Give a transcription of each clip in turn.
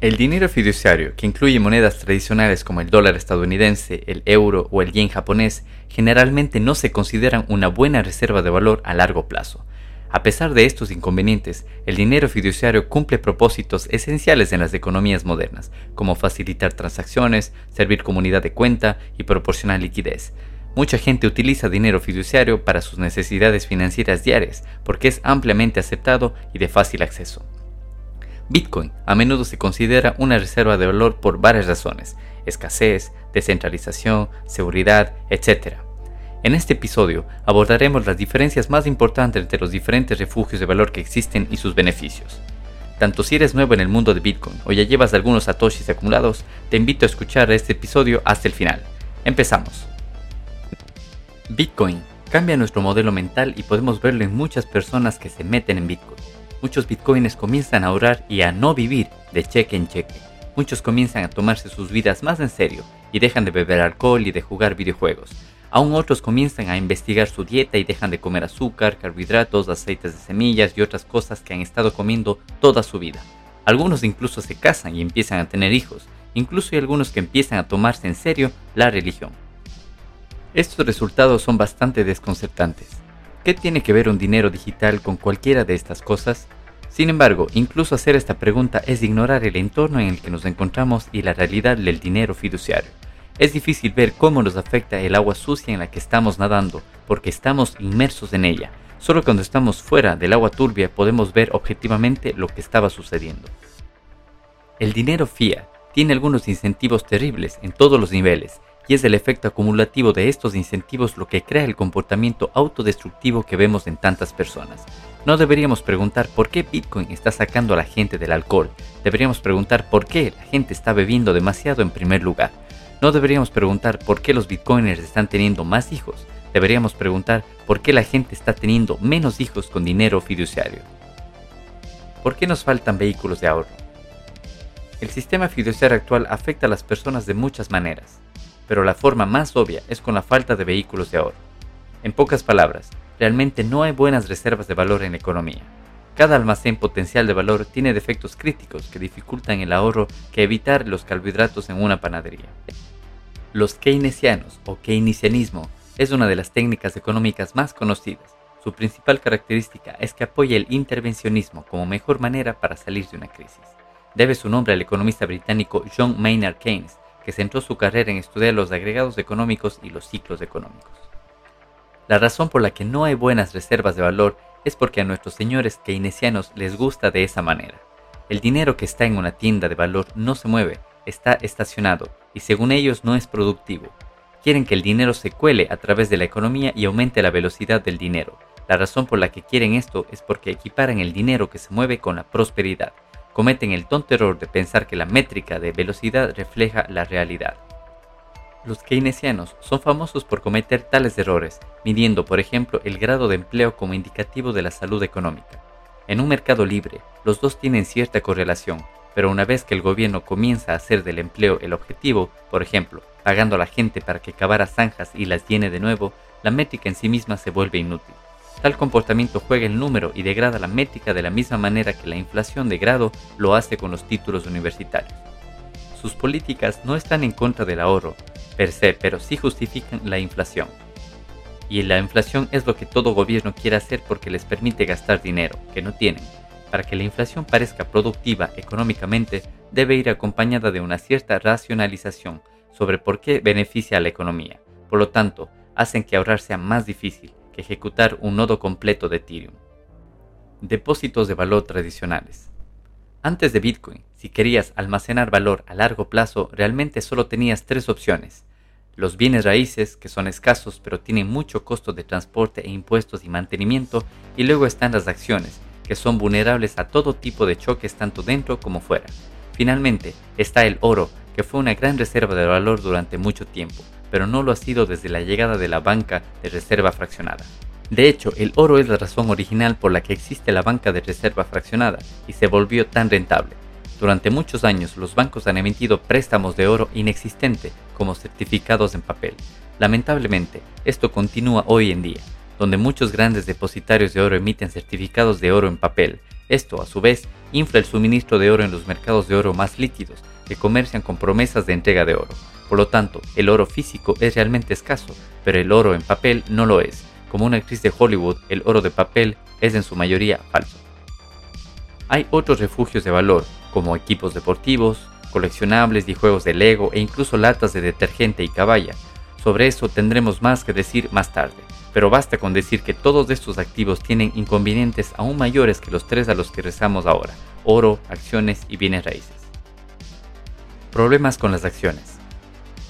El dinero fiduciario, que incluye monedas tradicionales como el dólar estadounidense, el euro o el yen japonés, generalmente no se consideran una buena reserva de valor a largo plazo. A pesar de estos inconvenientes, el dinero fiduciario cumple propósitos esenciales en las economías modernas, como facilitar transacciones, servir como unidad de cuenta y proporcionar liquidez. Mucha gente utiliza dinero fiduciario para sus necesidades financieras diarias porque es ampliamente aceptado y de fácil acceso. Bitcoin a menudo se considera una reserva de valor por varias razones, escasez, descentralización, seguridad, etc. En este episodio abordaremos las diferencias más importantes entre los diferentes refugios de valor que existen y sus beneficios. Tanto si eres nuevo en el mundo de Bitcoin o ya llevas algunos satoshis acumulados, te invito a escuchar este episodio hasta el final. Empezamos. Bitcoin cambia nuestro modelo mental y podemos verlo en muchas personas que se meten en Bitcoin muchos bitcoins comienzan a ahorrar y a no vivir de cheque en cheque. Muchos comienzan a tomarse sus vidas más en serio y dejan de beber alcohol y de jugar videojuegos. Aún otros comienzan a investigar su dieta y dejan de comer azúcar, carbohidratos, aceites de semillas y otras cosas que han estado comiendo toda su vida. Algunos incluso se casan y empiezan a tener hijos. Incluso hay algunos que empiezan a tomarse en serio la religión. Estos resultados son bastante desconcertantes. ¿Qué tiene que ver un dinero digital con cualquiera de estas cosas? Sin embargo, incluso hacer esta pregunta es ignorar el entorno en el que nos encontramos y la realidad del dinero fiduciario. Es difícil ver cómo nos afecta el agua sucia en la que estamos nadando, porque estamos inmersos en ella. Solo cuando estamos fuera del agua turbia podemos ver objetivamente lo que estaba sucediendo. El dinero fiat tiene algunos incentivos terribles en todos los niveles, y es el efecto acumulativo de estos incentivos lo que crea el comportamiento autodestructivo que vemos en tantas personas. No deberíamos preguntar por qué Bitcoin está sacando a la gente del alcohol, deberíamos preguntar por qué la gente está bebiendo demasiado en primer lugar. No deberíamos preguntar por qué los Bitcoiners están teniendo más hijos, deberíamos preguntar por qué la gente está teniendo menos hijos con dinero fiduciario. ¿Por qué nos faltan vehículos de ahorro? El sistema fiduciario actual afecta a las personas de muchas maneras pero la forma más obvia es con la falta de vehículos de ahorro. En pocas palabras, realmente no hay buenas reservas de valor en la economía. Cada almacén potencial de valor tiene defectos críticos que dificultan el ahorro que evitar los carbohidratos en una panadería. Los keynesianos o keynesianismo es una de las técnicas económicas más conocidas. Su principal característica es que apoya el intervencionismo como mejor manera para salir de una crisis. Debe su nombre al economista británico John Maynard Keynes, que centró su carrera en estudiar los agregados económicos y los ciclos económicos. La razón por la que no hay buenas reservas de valor es porque a nuestros señores keynesianos les gusta de esa manera. El dinero que está en una tienda de valor no se mueve, está estacionado y según ellos no es productivo. Quieren que el dinero se cuele a través de la economía y aumente la velocidad del dinero. La razón por la que quieren esto es porque equiparan el dinero que se mueve con la prosperidad cometen el tonto error de pensar que la métrica de velocidad refleja la realidad. Los keynesianos son famosos por cometer tales errores, midiendo por ejemplo el grado de empleo como indicativo de la salud económica. En un mercado libre, los dos tienen cierta correlación, pero una vez que el gobierno comienza a hacer del empleo el objetivo, por ejemplo, pagando a la gente para que cavara zanjas y las llene de nuevo, la métrica en sí misma se vuelve inútil. Tal comportamiento juega el número y degrada la métrica de la misma manera que la inflación de grado lo hace con los títulos universitarios. Sus políticas no están en contra del ahorro per se, pero sí justifican la inflación. Y la inflación es lo que todo gobierno quiere hacer porque les permite gastar dinero, que no tienen. Para que la inflación parezca productiva económicamente, debe ir acompañada de una cierta racionalización sobre por qué beneficia a la economía. Por lo tanto, hacen que ahorrar sea más difícil ejecutar un nodo completo de Ethereum. Depósitos de valor tradicionales. Antes de Bitcoin, si querías almacenar valor a largo plazo, realmente solo tenías tres opciones. Los bienes raíces, que son escasos pero tienen mucho costo de transporte e impuestos y mantenimiento, y luego están las acciones, que son vulnerables a todo tipo de choques tanto dentro como fuera. Finalmente, está el oro, que fue una gran reserva de valor durante mucho tiempo, pero no lo ha sido desde la llegada de la banca de reserva fraccionada. De hecho, el oro es la razón original por la que existe la banca de reserva fraccionada y se volvió tan rentable. Durante muchos años los bancos han emitido préstamos de oro inexistente como certificados en papel. Lamentablemente, esto continúa hoy en día, donde muchos grandes depositarios de oro emiten certificados de oro en papel. Esto, a su vez, infla el suministro de oro en los mercados de oro más líquidos, que comercian con promesas de entrega de oro. Por lo tanto, el oro físico es realmente escaso, pero el oro en papel no lo es. Como una actriz de Hollywood, el oro de papel es en su mayoría falso. Hay otros refugios de valor, como equipos deportivos, coleccionables y juegos de Lego e incluso latas de detergente y caballa. Sobre eso tendremos más que decir más tarde, pero basta con decir que todos estos activos tienen inconvenientes aún mayores que los tres a los que rezamos ahora, oro, acciones y bienes raíces. Problemas con las acciones.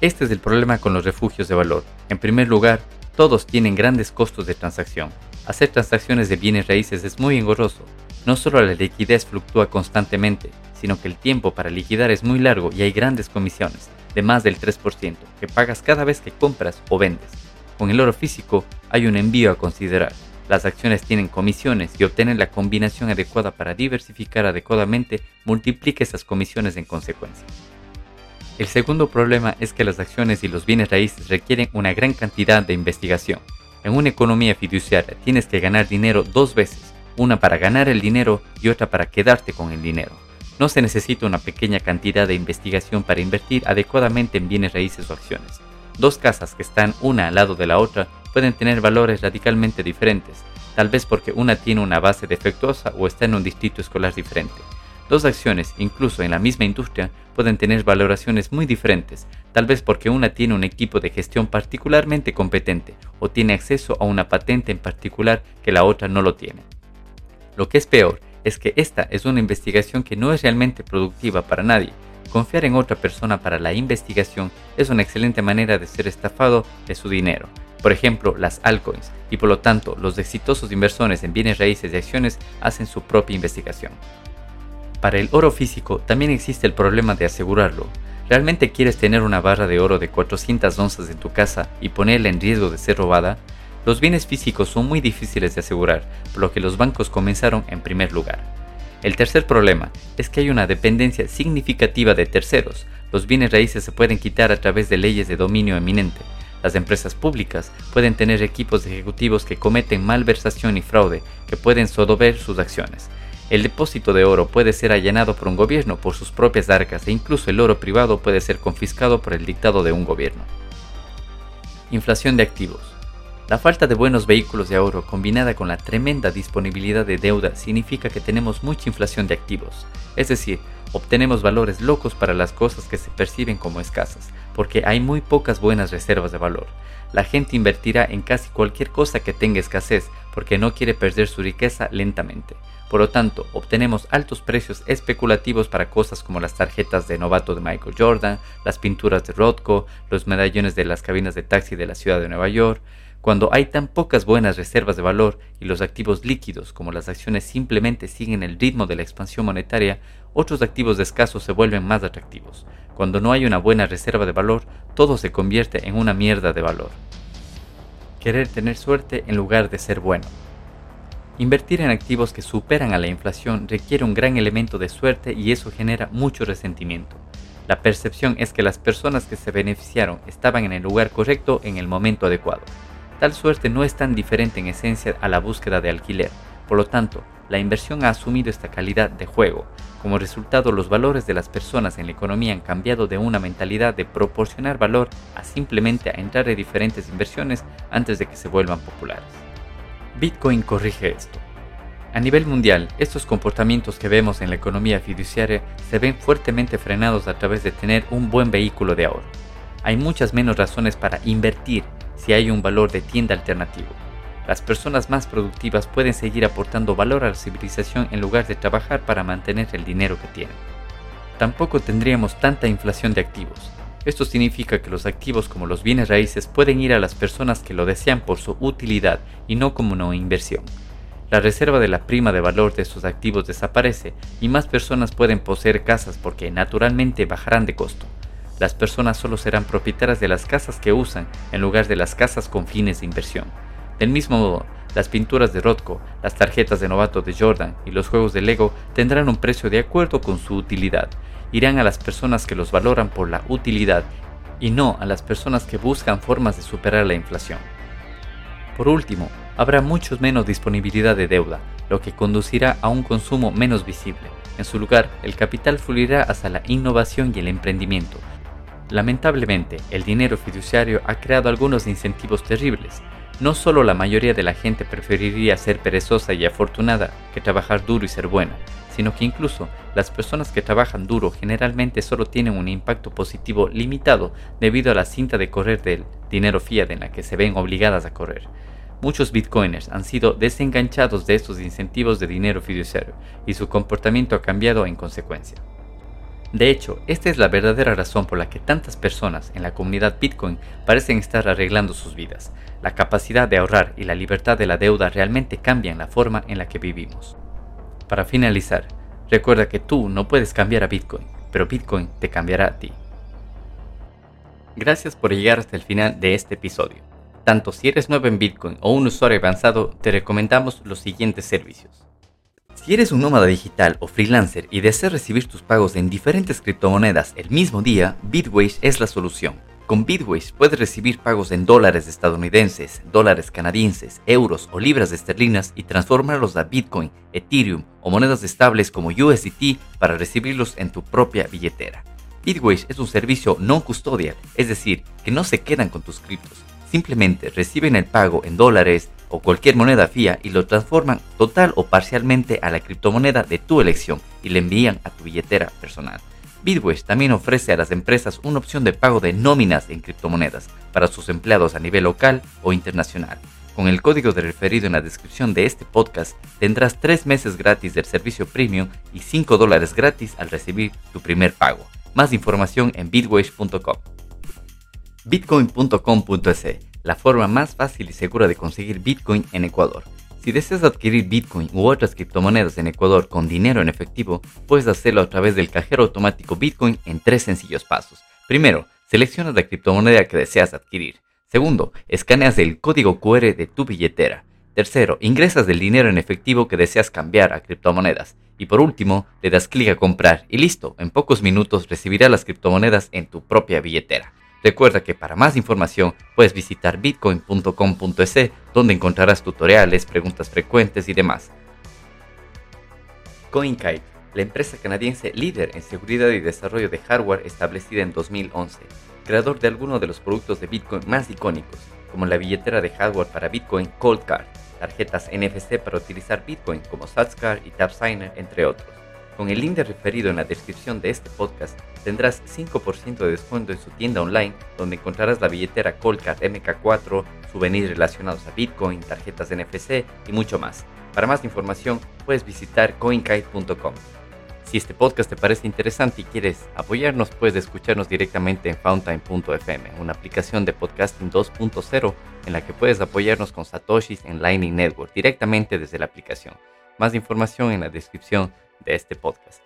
Este es el problema con los refugios de valor. En primer lugar, todos tienen grandes costos de transacción. Hacer transacciones de bienes raíces es muy engorroso. No solo la liquidez fluctúa constantemente, sino que el tiempo para liquidar es muy largo y hay grandes comisiones, de más del 3%, que pagas cada vez que compras o vendes. Con el oro físico hay un envío a considerar. Las acciones tienen comisiones y obtener la combinación adecuada para diversificar adecuadamente multiplica esas comisiones en consecuencia. El segundo problema es que las acciones y los bienes raíces requieren una gran cantidad de investigación. En una economía fiduciaria tienes que ganar dinero dos veces, una para ganar el dinero y otra para quedarte con el dinero. No se necesita una pequeña cantidad de investigación para invertir adecuadamente en bienes raíces o acciones. Dos casas que están una al lado de la otra pueden tener valores radicalmente diferentes, tal vez porque una tiene una base defectuosa o está en un distrito escolar diferente. Dos acciones, incluso en la misma industria, pueden tener valoraciones muy diferentes, tal vez porque una tiene un equipo de gestión particularmente competente o tiene acceso a una patente en particular que la otra no lo tiene. Lo que es peor es que esta es una investigación que no es realmente productiva para nadie. Confiar en otra persona para la investigación es una excelente manera de ser estafado de su dinero. Por ejemplo, las altcoins, y por lo tanto los exitosos inversores en bienes raíces y acciones hacen su propia investigación. Para el oro físico también existe el problema de asegurarlo. ¿Realmente quieres tener una barra de oro de 400 onzas en tu casa y ponerla en riesgo de ser robada? Los bienes físicos son muy difíciles de asegurar, por lo que los bancos comenzaron en primer lugar. El tercer problema es que hay una dependencia significativa de terceros. Los bienes raíces se pueden quitar a través de leyes de dominio eminente. Las empresas públicas pueden tener equipos ejecutivos que cometen malversación y fraude, que pueden sodover sus acciones. El depósito de oro puede ser allanado por un gobierno por sus propias arcas e incluso el oro privado puede ser confiscado por el dictado de un gobierno. Inflación de activos. La falta de buenos vehículos de oro combinada con la tremenda disponibilidad de deuda significa que tenemos mucha inflación de activos, es decir, obtenemos valores locos para las cosas que se perciben como escasas, porque hay muy pocas buenas reservas de valor. La gente invertirá en casi cualquier cosa que tenga escasez porque no quiere perder su riqueza lentamente. Por lo tanto, obtenemos altos precios especulativos para cosas como las tarjetas de novato de Michael Jordan, las pinturas de Rothko, los medallones de las cabinas de taxi de la ciudad de Nueva York. Cuando hay tan pocas buenas reservas de valor y los activos líquidos como las acciones simplemente siguen el ritmo de la expansión monetaria, otros activos escasos se vuelven más atractivos. Cuando no hay una buena reserva de valor, todo se convierte en una mierda de valor. Querer tener suerte en lugar de ser bueno. Invertir en activos que superan a la inflación requiere un gran elemento de suerte y eso genera mucho resentimiento. La percepción es que las personas que se beneficiaron estaban en el lugar correcto en el momento adecuado. Tal suerte no es tan diferente en esencia a la búsqueda de alquiler, por lo tanto, la inversión ha asumido esta calidad de juego. Como resultado, los valores de las personas en la economía han cambiado de una mentalidad de proporcionar valor a simplemente entrar en diferentes inversiones antes de que se vuelvan populares. Bitcoin corrige esto. A nivel mundial, estos comportamientos que vemos en la economía fiduciaria se ven fuertemente frenados a través de tener un buen vehículo de ahorro. Hay muchas menos razones para invertir si hay un valor de tienda alternativo. Las personas más productivas pueden seguir aportando valor a la civilización en lugar de trabajar para mantener el dinero que tienen. Tampoco tendríamos tanta inflación de activos, esto significa que los activos como los bienes raíces pueden ir a las personas que lo desean por su utilidad y no como una inversión. La reserva de la prima de valor de estos activos desaparece y más personas pueden poseer casas porque naturalmente bajarán de costo. Las personas solo serán propietarias de las casas que usan en lugar de las casas con fines de inversión. Del mismo modo, las pinturas de Rothko, las tarjetas de novato de Jordan y los juegos de Lego tendrán un precio de acuerdo con su utilidad irán a las personas que los valoran por la utilidad y no a las personas que buscan formas de superar la inflación. Por último, habrá mucho menos disponibilidad de deuda, lo que conducirá a un consumo menos visible. En su lugar, el capital fluirá hacia la innovación y el emprendimiento. Lamentablemente, el dinero fiduciario ha creado algunos incentivos terribles. No solo la mayoría de la gente preferiría ser perezosa y afortunada que trabajar duro y ser buena, sino que incluso las personas que trabajan duro generalmente solo tienen un impacto positivo limitado debido a la cinta de correr del dinero fiat en la que se ven obligadas a correr. Muchos bitcoiners han sido desenganchados de estos incentivos de dinero fiduciario y su comportamiento ha cambiado en consecuencia. De hecho, esta es la verdadera razón por la que tantas personas en la comunidad Bitcoin parecen estar arreglando sus vidas. La capacidad de ahorrar y la libertad de la deuda realmente cambian la forma en la que vivimos. Para finalizar, recuerda que tú no puedes cambiar a Bitcoin, pero Bitcoin te cambiará a ti. Gracias por llegar hasta el final de este episodio. Tanto si eres nuevo en Bitcoin o un usuario avanzado, te recomendamos los siguientes servicios. Si eres un nómada digital o freelancer y deseas recibir tus pagos en diferentes criptomonedas el mismo día, Bitwage es la solución. Con Bitwise puedes recibir pagos en dólares estadounidenses, dólares canadienses, euros o libras esterlinas y transformarlos a Bitcoin, Ethereum o monedas estables como USDT para recibirlos en tu propia billetera. Bitwise es un servicio no custodial, es decir, que no se quedan con tus criptos, simplemente reciben el pago en dólares o cualquier moneda fía y lo transforman total o parcialmente a la criptomoneda de tu elección y le envían a tu billetera personal. Bitwise también ofrece a las empresas una opción de pago de nóminas en criptomonedas para sus empleados a nivel local o internacional. Con el código de referido en la descripción de este podcast tendrás 3 meses gratis del servicio premium y 5 dólares gratis al recibir tu primer pago. Más información en bitwise.com. Bitcoin.com.es, la forma más fácil y segura de conseguir Bitcoin en Ecuador. Si deseas adquirir Bitcoin u otras criptomonedas en Ecuador con dinero en efectivo, puedes hacerlo a través del cajero automático Bitcoin en tres sencillos pasos. Primero, seleccionas la criptomoneda que deseas adquirir. Segundo, escaneas el código QR de tu billetera. Tercero, ingresas el dinero en efectivo que deseas cambiar a criptomonedas. Y por último, le das clic a comprar y listo, en pocos minutos recibirás las criptomonedas en tu propia billetera. Recuerda que para más información puedes visitar bitcoin.com.es donde encontrarás tutoriales, preguntas frecuentes y demás. CoinKite, la empresa canadiense líder en seguridad y desarrollo de hardware establecida en 2011, creador de algunos de los productos de Bitcoin más icónicos, como la billetera de hardware para Bitcoin Cold Card, tarjetas NFC para utilizar Bitcoin como SatsCard y TapSigner, entre otros. Con el link referido en la descripción de este podcast tendrás 5% de descuento en su tienda online donde encontrarás la billetera Colcard MK4, souvenirs relacionados a Bitcoin, tarjetas NFC y mucho más. Para más información puedes visitar coinkite.com. Si este podcast te parece interesante y quieres apoyarnos, puedes escucharnos directamente en fountain.fm, una aplicación de podcasting 2.0 en la que puedes apoyarnos con satoshis en Lightning Network directamente desde la aplicación. Más información en la descripción de este podcast.